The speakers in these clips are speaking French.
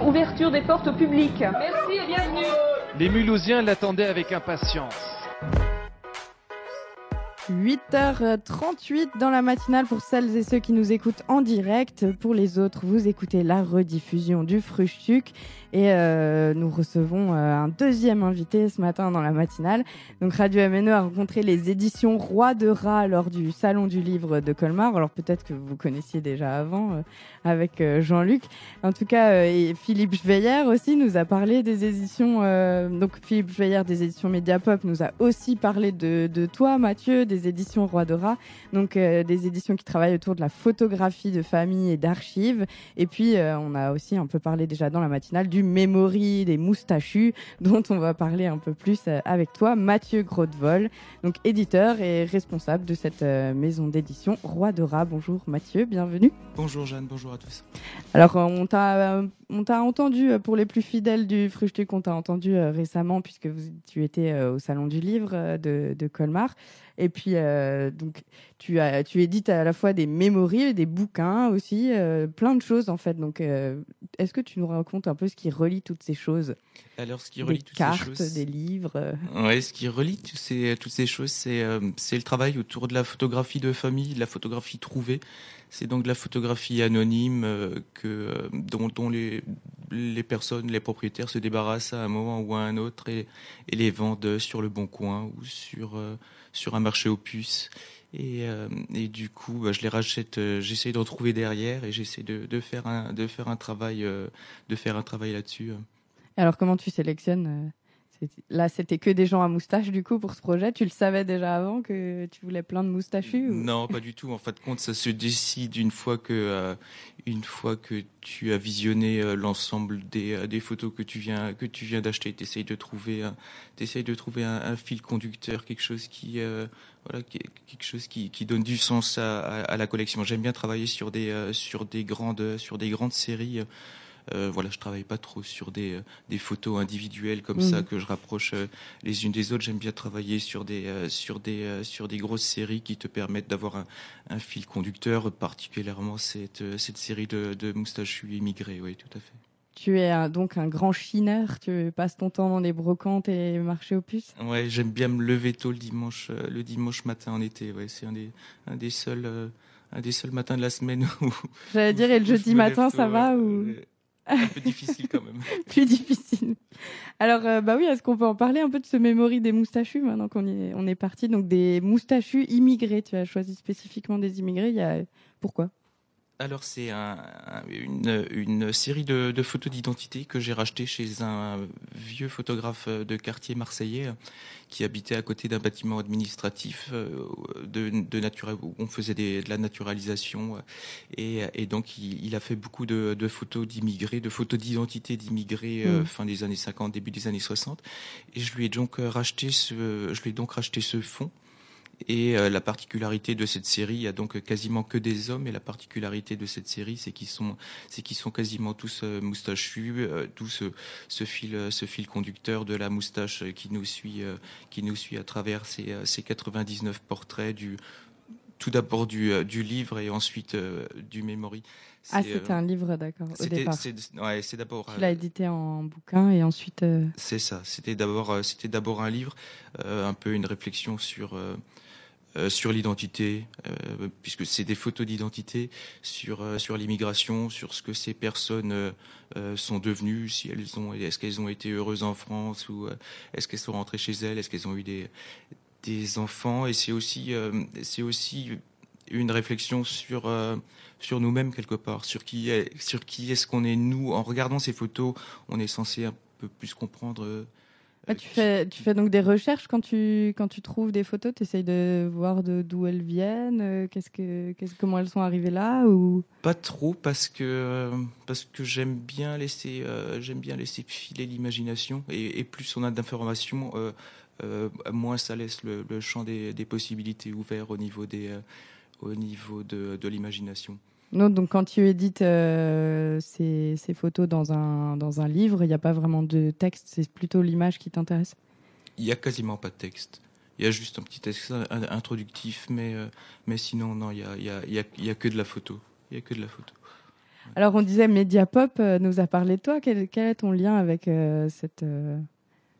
Ouverture des portes au public. Merci et bienvenue. Les Mulhousiens l'attendaient avec impatience. 8h38 dans la matinale pour celles et ceux qui nous écoutent en direct. Pour les autres, vous écoutez la rediffusion du Frustuc. Et euh, nous recevons euh, un deuxième invité ce matin dans la matinale. Donc Radio MNE a rencontré les éditions Roi de Rat lors du Salon du Livre de Colmar. Alors peut-être que vous connaissiez déjà avant euh, avec Jean-Luc. En tout cas, et Philippe Schweyer aussi nous a parlé des éditions. donc Philippe Schweyer des éditions Mediapop nous a aussi parlé de, de toi, Mathieu, éditions Roi de Rat. Donc des éditions qui travaillent autour de la photographie de famille et d'archives. Et puis on a aussi un peu parlé déjà dans la matinale du Mémorie des moustachus, dont on va parler un peu plus euh, avec toi, Mathieu Grotevol, donc éditeur et responsable de cette euh, maison d'édition Roi de Rat. Bonjour Mathieu, bienvenue. Bonjour Jeanne, bonjour à tous. Alors on t'a on t'a entendu pour les plus fidèles du Fruchtuc, on t'a entendu euh, récemment puisque tu étais au salon du livre de, de Colmar. Et puis, euh, donc, tu, as, tu édites à la fois des mémories, des bouquins aussi, euh, plein de choses en fait. Donc, euh, est-ce que tu nous racontes un peu ce qui relie toutes ces choses? Alors, ce qui relie des toutes cartes, ces choses, des livres. Ouais, ce qui relie toutes ces, toutes ces choses, c'est c'est le travail autour de la photographie de famille, de la photographie trouvée. C'est donc de la photographie anonyme que dont, dont les les personnes, les propriétaires se débarrassent à un moment ou à un autre et, et les vendent sur le bon coin ou sur sur un marché aux puces. Et, euh, et du coup, bah, je les rachète. Euh, j'essaie de retrouver derrière et j'essaie de, de, faire un de faire un travail euh, de faire un travail là-dessus. Alors, comment tu sélectionnes Là, c'était que des gens à moustache, du coup, pour ce projet. Tu le savais déjà avant que tu voulais plein de moustachus Non, pas du tout. En fait, compte, ça se décide une fois que, euh, tu as visionné euh, l'ensemble des, euh, des photos que tu viens, d'acheter. Tu essayes de trouver, un, fil conducteur, quelque chose qui, voilà, quelque chose qui, donne du sens à, la collection. J'aime bien travailler sur des grandes, sur des grandes séries. Euh, voilà, je travaille pas trop sur des, euh, des photos individuelles comme ça mhm. que je rapproche euh, les unes des autres. J'aime bien travailler sur des sur des sur des grosses séries qui te permettent d'avoir un, un, fil conducteur, particulièrement cette cette série de, de moustachus immigrés. Oui, tout à fait. Tu es donc un grand chineur, tu passes ton temps dans les brocantes et marchés aux puces? Ouais, j'aime bien me lever tôt le dimanche, le dimanche matin en été. Ouais, c'est un des, un des seuls, un des seuls matins de la semaine où. J'allais dire, et le jeudi matin, ça va ou? Un peu difficile quand même. Plus difficile. Alors, euh, bah oui, est-ce qu'on peut en parler un peu de ce mémorie des moustachus maintenant qu'on est, on est parti? Donc, des moustachus immigrés. Tu as choisi spécifiquement des immigrés. Il y a... Pourquoi? Alors c'est un, une, une, série de, de photos d'identité que j'ai racheté chez un vieux photographe de quartier marseillais qui habitait à côté d'un bâtiment administratif euh, de, de nature, où on faisait des, de la naturalisation et, et donc il, il, a fait beaucoup de, de photos d'immigrés, de photos d'identité d'immigrés euh, mmh. fin des années 50, début des années 60 et je lui ai donc racheté ce, je lui ai donc racheté ce fonds et euh, la particularité de cette série, il y a donc quasiment que des hommes. Et la particularité de cette série, c'est qu'ils sont, c'est qu'ils sont quasiment tous euh, moustachus, euh, tout ce, ce, fil, ce fil conducteur de la moustache qui nous suit, qui nous suit à travers ces, ces 99 portraits du, tout d'abord du, du livre et ensuite du memory. Ah, c'était un livre, d'accord. C'était, ouais, c'est d'abord. Tu l'as édité en bouquin et ensuite. C'est ça. C'était d'abord, c'était d'abord un livre, un peu une réflexion sur euh, sur l'identité, euh, puisque c'est des photos d'identité, sur euh, sur l'immigration, sur ce que ces personnes sont devenues, si elles ont, est-ce qu'elles ont été heureuses en France ou est-ce qu'elles sont rentrées chez elles, est-ce qu'elles ont eu des des enfants, et c'est aussi c'est aussi une réflexion sur sur nous-mêmes quelque part, sur qui sur qui est-ce qu'on est nous. En regardant ces photos, on est censé un peu plus comprendre ah, tu, fais, donc des recherches quand tu, quand tu trouves des photos, tu essayes de voir d'où elles viennent, euh, qu'est-ce que, qu'est-ce, comment elles sont arrivées là ou? Pas trop parce que, parce que j'aime bien, laisser, euh, j'aime bien laisser filer l'imagination et, plus on a d'informations, euh, moins ça laisse le, champ des, possibilités ouverts au niveau, des, au niveau de, de l'imagination. Non, donc quand tu édites euh, ces, photos dans un, dans un livre, il n'y a pas vraiment de texte, c'est plutôt l'image qui t'intéresse? Il n'y a quasiment pas de texte. Il y a juste un petit texte introductif, mais, euh, mais sinon, non, il n'y a, y a, y a, que de la photo. Il y a que de la photo. Alors on disait Mediapop nous a parlé de toi. Quel, quel est ton lien avec cette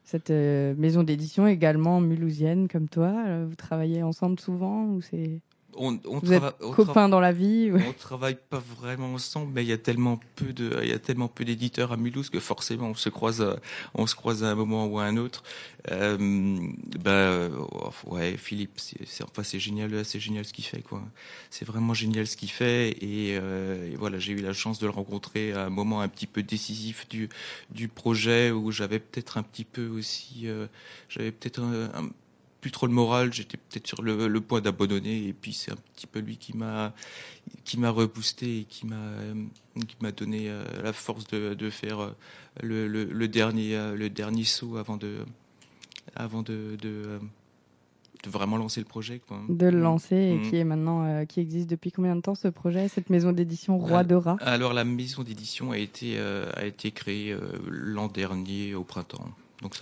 cette maison d'édition également mulhousienne comme toi? Vous travaillez ensemble souvent ou c'est on, on êtes copains dans la vie On travaille pas vraiment ensemble, mais il y a tellement peu de, il y a tellement peu d'éditeurs à Mulhouse que forcément on se croise, on se croise à un moment ou à un autre. Euh, bah ouais, Philippe, c'est enfin c'est génial, c'est génial ce qu'il fait quoi. C'est vraiment génial ce qu'il fait et, euh, et voilà, j'ai eu la chance de le rencontrer à un moment un petit peu décisif du du projet où j'avais peut-être un petit peu aussi, euh, j'avais peut-être un, un plus trop le moral, j'étais peut-être sur le, point d'abandonner et puis c'est un petit peu lui qui m'a qui m'a reboosté et qui m'a qui m'a donné euh, la force de, de faire euh, le, le, dernier euh, le dernier saut avant de avant de, de, de vraiment lancer le projet quoi. De le lancer et mmh. qui est maintenant qui existe depuis combien de temps ce projet cette maison d'édition Roi de Rat Alors la maison d'édition a été a été créée l'an dernier au printemps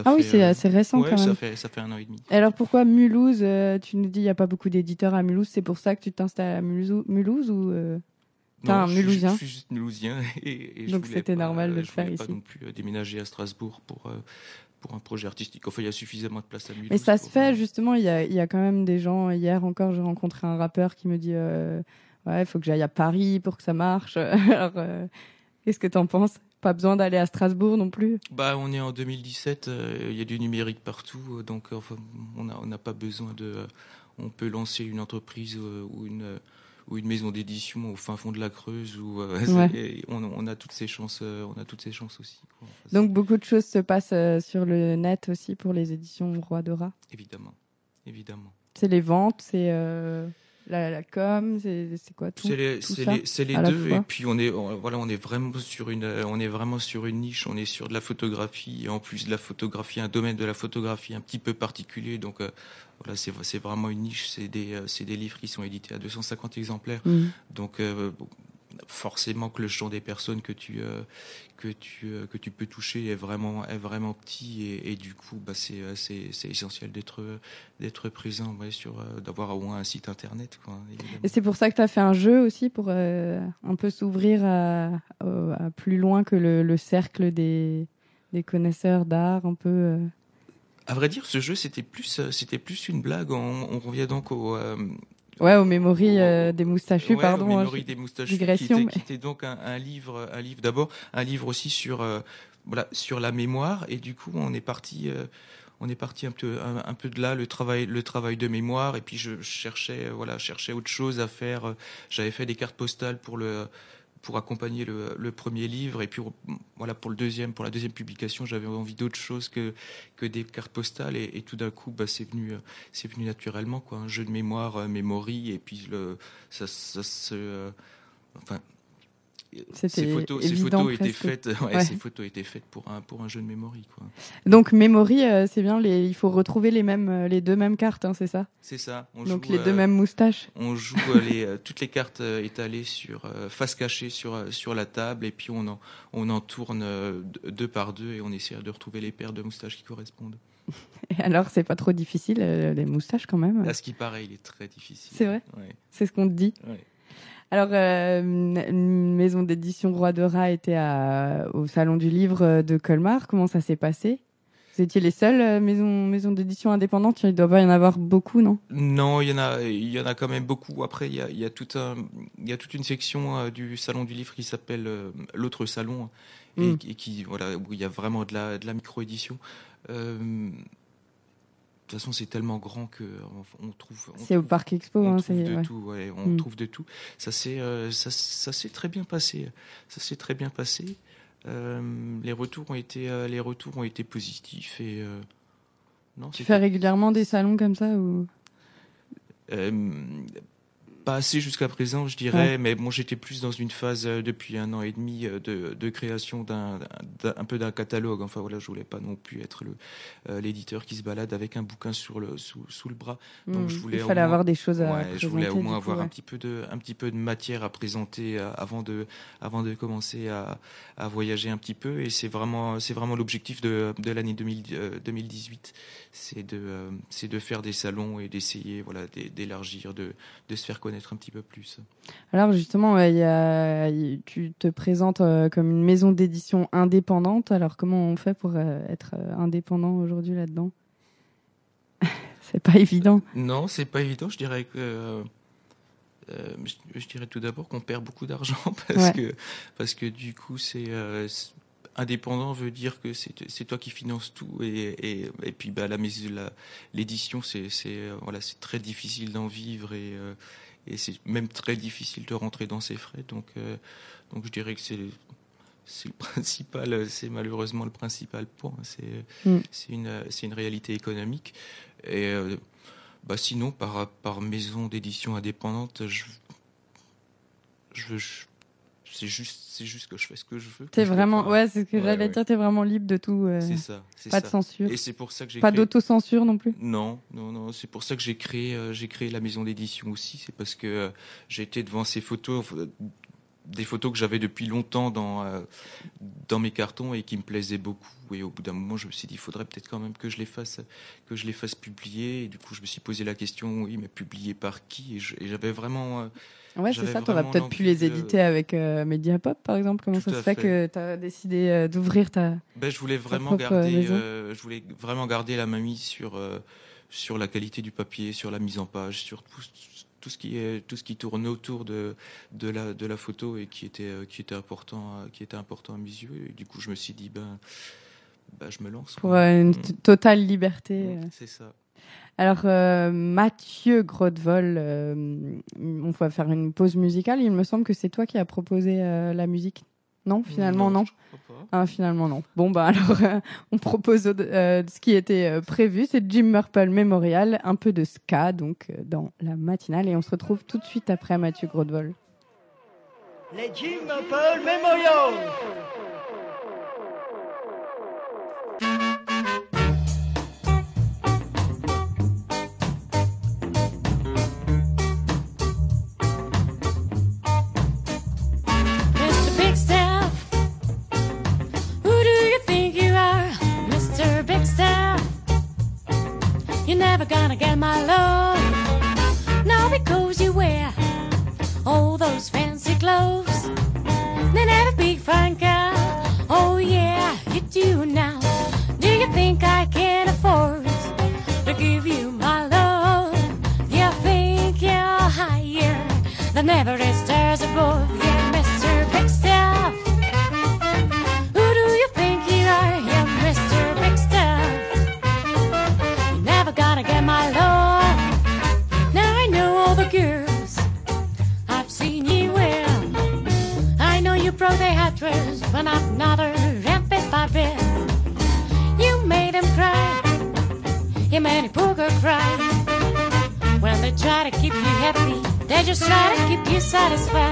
ah oui, c'est euh, assez récent quand même. Ça fait, ça fait un an et demi. alors pourquoi Mulhouse euh, Tu nous dis il n'y a pas beaucoup d'éditeurs à Mulhouse, c'est pour ça que tu t'installes à Mulhouse, Mulhouse ou euh... un Mulhousien je, suis juste Mulhousien. Et, Donc c'était normal de le faire ici. Je ne pas non plus déménager à Strasbourg pour, pour un projet artistique. Enfin, il y a suffisamment de place à Mulhouse. Mais ça se fait justement, il y a, il y a quand même des gens. Hier encore, j'ai rencontré un rappeur qui me dit Ouais, il faut que j'aille à Paris pour que ça marche. alors, qu'est-ce que tu en penses? Pas besoin d'aller à Strasbourg non plus. Bah, on est en 2017, euh, il y a du numérique partout, euh, donc euh, on n'a on pas besoin de. on peut lancer une entreprise ou une ou une maison d'édition au fin fond de la Creuse où on, a toutes ces chances on a toutes ces chances aussi donc beaucoup de choses se passent sur le net aussi pour les éditions Roi de Rat évidemment évidemment c'est les ventes c'est la, com, c'est quoi tout C'est les, les, les deux et puis on est voilà on est vraiment sur une on est vraiment sur une niche, on est sur de la photographie et en plus de la photographie un domaine de la photographie un petit peu particulier donc euh, voilà c'est vraiment une niche, c'est des euh, c'est des livres qui sont édités à 250 exemplaires mmh. donc euh, forcément que le champ des personnes que tu euh, que tu euh, que tu peux toucher est vraiment est vraiment petit et, du coup bah c'est euh, c'est c'est essentiel d'être d'être présent ouais, sur d'avoir au moins un site internet quoi, et c'est pour ça que tu as fait un jeu aussi pour un peu s'ouvrir à, à, plus loin que le, le cercle des des connaisseurs d'art un peu à vrai dire, ce jeu c'était plus c'était plus une blague. On, on revient donc au, Ouais, aux mémories euh, des moustachus, pardon. Aux mémories des moustachus, qui était, qui était, donc un, un livre, un livre d'abord, un livre aussi sur euh, voilà sur la mémoire et du coup on est parti. Euh, on est parti un peu, un, peu de là, le travail, le travail de mémoire, et puis je cherchais, voilà, cherchais autre chose à faire. J'avais fait des cartes postales pour le, pour accompagner le, premier livre. Et puis voilà pour le deuxième pour la deuxième publication j'avais envie d'autre chose que que des cartes postales. Et, tout d'un coup bah c'est venu c'est venu naturellement quoi. Un jeu de mémoire euh, mémorie et puis le ça, ça se euh, enfin ces photos, ces photos étaient faites, ouais, Ces photos étaient faites pour un pour un jeu de memory, quoi. Donc memory, euh, c'est bien. Les, il faut retrouver les mêmes, euh, les deux mêmes cartes, hein, c'est ça? C'est ça. On Donc les deux mêmes moustaches. On joue les toutes les cartes étalées sur face cachée sur sur la table et puis on en on en tourne deux par deux et on essaie de retrouver les paires de moustaches qui correspondent. Et alors, c'est pas trop difficile, les moustaches quand même? À ce qui paraît, il est très difficile. C'est vrai? C'est ce qu'on te dit? Ouais. Alors, euh, une maison d'édition Roi de Rat était à, au Salon du Livre de Colmar. Comment ça s'est passé? Vous étiez les seules euh, maisons, maisons d'édition indépendantes Il doit pas y en avoir beaucoup, non? Non, il y, en a, il y en a quand même beaucoup. Après, il y a, il y a, tout un, il y a toute une section euh, du Salon du Livre qui s'appelle euh, l'autre salon et, mm. et, qui, voilà, où il y a vraiment de la, de la micro-édition. Euh, toute façon, c'est tellement grand que on, trouve. C'est au Parc Expo, on hein, trouve de ouais. tout. Ouais, on mm. trouve de tout. Ça s'est, euh, ça, ça s'est très bien passé. Ça s'est très bien passé. Euh, les retours ont été, euh, les retours ont été positifs et. Euh, non, tu fais régulièrement des salons comme ça ou? Pas assez jusqu'à présent, je dirais, mais bon, j'étais plus dans une phase euh, depuis un an et demi euh, de, de création d'un, un peu d'un catalogue. Enfin voilà, je voulais pas non plus être le, euh, l'éditeur qui se balade avec un bouquin sur le, sous, sous le bras. Donc je mmh. voulais. Il fallait avoir des choses à. Ouais, je voulais au moins avoir un petit peu de, un petit peu de matière à présenter avant de, avant de commencer à, à voyager un petit peu. Et c'est vraiment, c'est vraiment l'objectif de, de l'année 2018, c'est de, c'est de faire des salons et d'essayer, voilà, d'élargir, de, de se faire connaître connaître un petit peu plus. Alors justement, il y a, tu te présentes comme une maison d'édition indépendante. Alors comment on fait pour être indépendant aujourd'hui là-dedans? C'est pas évident. Non, c'est pas évident. Je dirais que je, dirais tout d'abord qu'on perd beaucoup d'argent parce que parce que du coup c'est indépendant veut dire que c'est toi qui finances tout et, et, puis bah, la l'édition c'est voilà c'est très difficile d'en vivre et euh, et c'est même très difficile de rentrer dans ses frais. Donc euh, donc je dirais que c'est c'est le principal c'est malheureusement le principal point. C'est mm. une c'est une réalité économique. Et euh, bah sinon par par maison d'édition indépendante je je, je c'est juste, c'est juste que je fais ce que je veux. T'es vraiment, ouais, c'est ce que j'allais dire, t'es vraiment libre de tout. Euh, c'est ça. Pas de censure. Et c'est pour ça que j'ai. Pas d'autocensure non plus. Non, non, non. C'est pour ça que j'ai créé, euh, j'ai créé la maison d'édition aussi. C'est parce que euh, j'ai été devant ces photos, des photos que j'avais depuis longtemps dans dans mes cartons et qui me plaisaient beaucoup. Et au bout d'un moment, je me suis dit, il faudrait peut-être quand même que je les fasse, que je les fasse publier. Et du coup, je me suis posé la question, oui, mais publier par qui? Et j'avais vraiment Ouais, c'est ça. Tu aurais peut-être pu les éditer avec euh, Mediapop, par exemple. Comment ça se fait, que tu as décidé euh, d'ouvrir ta. Ben, je voulais vraiment garder, euh, je voulais vraiment garder la mamie sur sur la qualité du papier, sur la mise en page, sur tout, tout ce qui est tout ce qui tourne autour de de la de la photo et qui était qui était important qui était important à mes yeux. Et du coup, je me suis dit ben ben je me lance. Pour une mm. totale liberté. C'est ça. Alors, euh, Mathieu Grodevol, euh, on va faire une pause musicale. Il me semble que c'est toi qui as proposé euh, la musique. Non, finalement, non. Ah, finalement, non. Bon, bah alors, on propose ce qui était prévu. C'est Jim Murple Memorial, un peu de ska, donc, dans la matinale. Et on se retrouve tout de suite après Mathieu Grodevol. Les Jim Murple Memorial gonna get my love. Satisfied.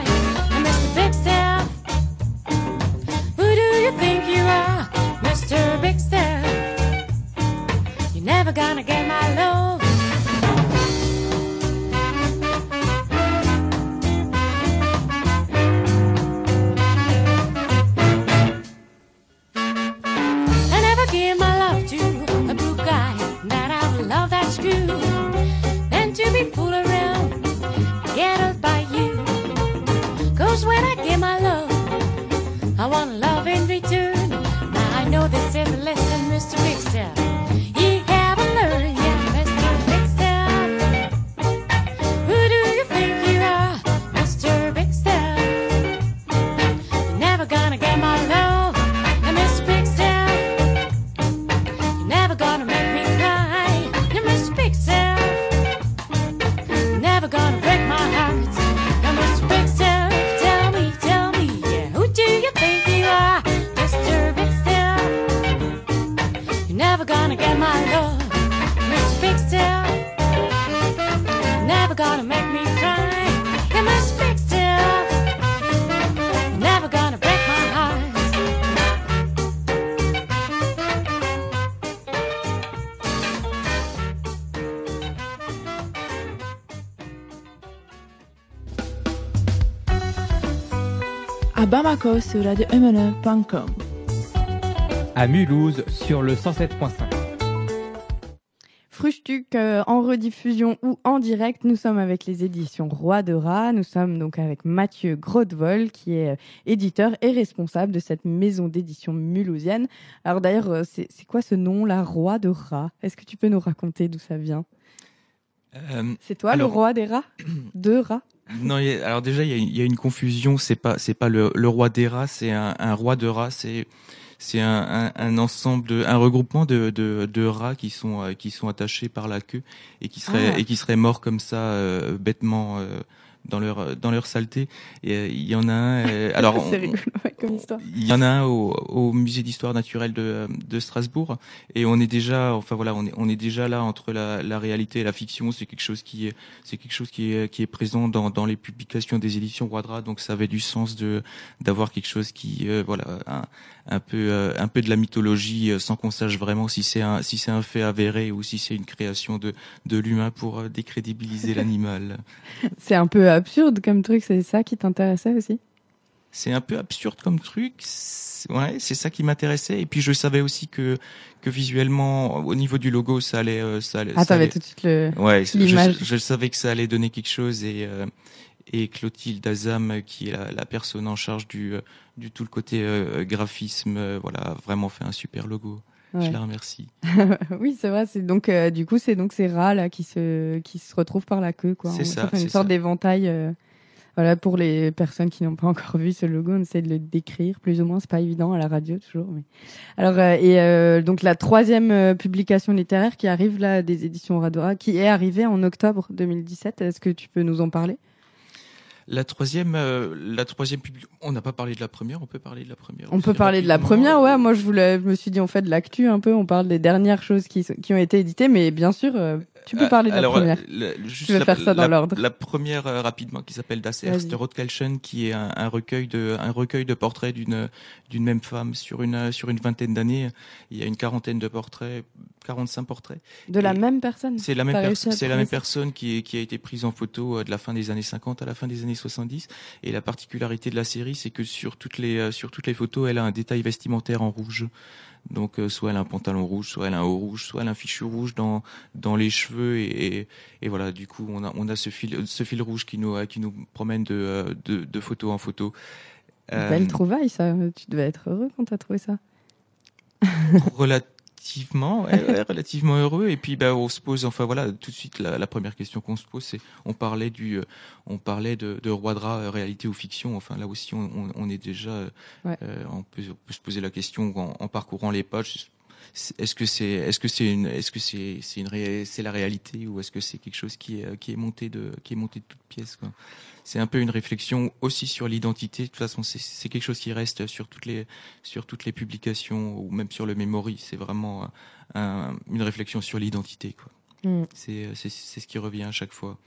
Gonna make me à Bamako sur Frustuc euh, en rediffusion ou en direct. Nous sommes avec les éditions Roi de Rat. Nous sommes donc avec Mathieu Grodevol qui est euh, éditeur et responsable de cette maison d'édition mulhousienne. Alors d'ailleurs, euh, c'est c'est quoi ce nom, la Roi de Rat? Est-ce que tu peux nous raconter d'où ça vient? Euh, C'est toi Alors- le roi des rats De rats non, il y a- alors déjà il y y a une confusion. C'est pas c'est pas le, le roi des rats, c'est un, un roi de rats. C'est c'est un, un, un ensemble de un regroupement de, de, de rats qui sont euh, qui sont attachés par la queue et qui seraient Ah. et qui seraient morts comme ça euh, bêtement euh, dans leur dans leur saleté. Et euh, il y en a un. euh, alors on- rigolo ouais, comme histoire. Il y en a un au, au musée d'histoire naturelle de, de Strasbourg et on est déjà, enfin voilà, on est, on est déjà là entre la, la réalité et la fiction. C'est quelque chose qui est, c'est quelque chose qui est, qui est présent dans, dans les publications des éditions Wadra. Donc ça avait du sens de d'avoir quelque chose qui, euh, voilà, un, un peu, euh, un peu de la mythologie, euh, sans qu'on sache vraiment si c'est un, si c'est un fait avéré ou si c'est une création de, de l'humain pour euh, décrédibiliser l'animal. C'est un peu absurde comme truc, c'est ça qui t'intéressait aussi? C'est un peu absurde comme truc. C'est- Ouais, c'est ça qui m'intéressait. Et puis je savais aussi que que visuellement, au niveau du logo, ça allait, euh, ça allait. Ah, t'avais tout de suite le... Ouais, je, l'image. je savais que ça allait donner quelque chose et euh, et Clotilde Azam, qui est la, la personne en charge du euh, du tout le côté euh, graphisme, voilà, a vraiment fait un super logo. Ouais. Je la remercie. oui, c'est vrai. C'est donc euh, du coup, c'est donc ces rats là qui se qui se retrouvent par la queue, quoi. C'est ça, fait une sorte d'éventail. euh, voilà, pour les personnes qui n'ont pas encore vu ce logo, on essaie de le décrire plus ou moins. C'est pas évident à la radio toujours. Mais... Alors euh, et euh, donc la troisième euh, publication littéraire qui arrive là des éditions Radora, qui est arrivée en octobre 2017. Est-ce que tu peux nous en parler? La troisième, euh, la troisième publi- On n'a pas parlé de la première. On peut parler de la première. On peut parler de la première, ouais. Moi, je voulais, je me suis dit, on fait de l'actu un peu. On parle des dernières choses qui, qui ont été éditées, mais bien sûr, euh, tu peux Euh, parler de alors, la première. euh, le- juste Tu veux la- faire ça dans la- l'ordre. La première euh, rapidement qui s'appelle Das Vas-y. erste Rotkelchen, qui est un, un recueil de un recueil de portraits d'une d'une même femme sur une sur une vingtaine d'années. Il y a une quarantaine de portraits, 45 portraits. De la et même personne. C'est la même personne, à c'est la même trouver ça personne qui est, qui a été prise en photo euh, de la fin des années 50 à la fin des années 70. Et la particularité de la série, c'est que sur toutes les euh, sur toutes les photos, elle a un détail vestimentaire en rouge. Donc euh, soit elle a un pantalon rouge, soit elle a un haut rouge, soit elle a un fichu rouge dans dans les cheveux et, et, et voilà. Du coup, on a on a ce fil ce fil rouge qui nous qui nous promène de de, de photo en photo. Euh, Belle trouvaille, ça. Tu devais être heureux quand t'as trouvé ça. relativement ouais, ouais, relativement heureux. Et puis bah on se pose enfin voilà tout de suite la, la première question qu'on se pose c'est on parlait du euh, on parlait de, de roi de rat euh, réalité ou fiction. Enfin là aussi on, on, on est déjà euh, Ouais. euh, on, peut, on peut se poser la question en, en parcourant les pages est-ce que c'est est-ce que c'est une est-ce que c'est c'est une ré- c'est la réalité ou est-ce que c'est quelque chose qui est qui est monté de qui est monté de toutes pièces quoi. C'est un peu une réflexion aussi sur l'identité. De toute façon c'est c'est quelque chose qui reste sur toutes les sur toutes les publications ou même sur le memory. C'est vraiment euh, un- une réflexion sur l'identité quoi. Mm. c'est c'est c'est ce qui revient à chaque fois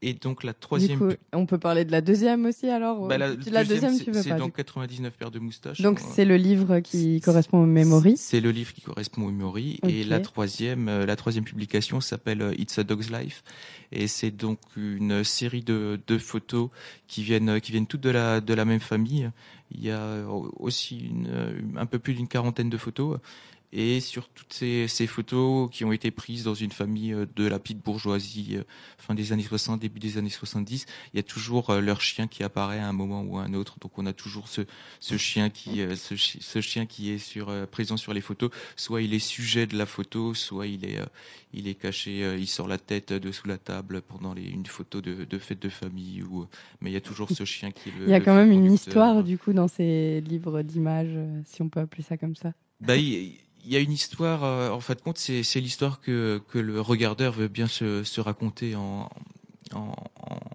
et donc la Du troisième coup, on peut parler de la deuxième aussi, alors. bah, la, deuxième, c'est- tu veux c'est pas. du donc coup. 99 paires de moustaches Donc, Euh, c'est le livre qui correspond au memory. c'est le livre qui correspond au Memory et la troisième, euh, la troisième publication s'appelle euh, It's a Dog's Life et c'est donc une série de, de photos qui viennent, qui viennent toutes de la de la même famille. Il y a aussi une, un peu plus d'une quarantaine de photos et sur toutes ces, ces photos qui ont été prises dans une famille euh, de la petite bourgeoisie euh, fin des années 60, début des années 70, il y a toujours euh, leur chien qui apparaît à un moment ou à un autre. Donc on a toujours ce, ce chien qui ce, chi- ce chien qui est sur présent sur les photos soit il est sujet de la photo soit il est il est caché il sort la tête de sous la table pendant les, une photo de, de fête de famille ou mais il y a toujours ce chien qui est le Il y a quand même une histoire, du coup, dans ces livres d'images, si on peut appeler ça comme ça. bah il il y a une histoire euh, en fin de compte c'est l'histoire que que le regardeur veut bien se se raconter en en,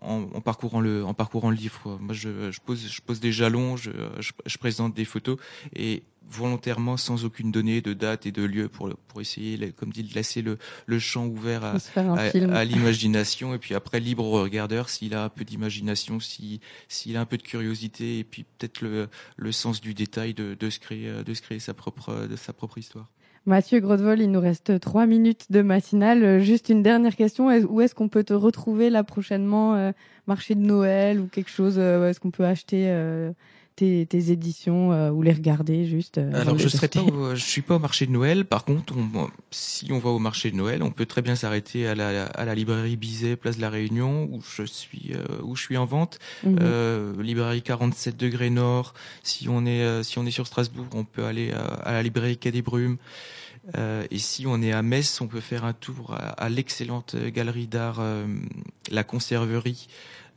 en, en parcourant le en parcourant le livre quoi. moi je, je pose je pose des jalons je, je, je présente des photos et volontairement sans aucune donnée de date et de lieu pour pour essayer comme dit de laisser le le champ ouvert à à, l'imagination et puis après libre au regardeur s'il a un peu d'imagination si s'il a un peu de curiosité et puis peut-être le le sens du détail de de se créer de se créer sa propre de sa propre histoire Mathieu Grodevol, il nous reste trois minutes de matinale. Juste une dernière question. Est- Où est-ce qu'on peut te retrouver là prochainement euh, Marché de Noël ou quelque chose euh, Est-ce qu'on peut acheter euh, tes, tes éditions euh, ou les regarder juste euh, Alors je serai pas, au- je suis pas au marché de Noël. Par contre, on- si on va au marché de Noël, on peut très bien s'arrêter à la, à la librairie Bizet, place de la Réunion, où je suis, euh, où je suis en vente. Mhm. Librairie 47 degrés Nord. Si on est, si on est sur Strasbourg, on peut aller à, à la librairie Quai des Brumes. Euh, et si on est à Metz, on peut faire un tour à, à l'excellente galerie d'art euh, La Conserverie,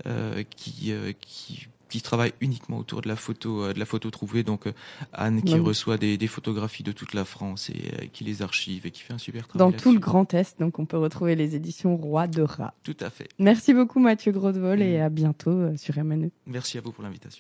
euh, qui, qui qui travaille uniquement autour de la photo, euh, de la photo trouvée. Donc euh, Anne qui reçoit des, des photographies de toute la France et euh, qui les archive et qui fait un super travail. Dans tout le. Grand Est, donc on peut retrouver les éditions Roi de Rat. Tout à fait. Merci beaucoup Mathieu Grosvol et Mhm. à bientôt sur MNE. Merci à vous pour l'invitation.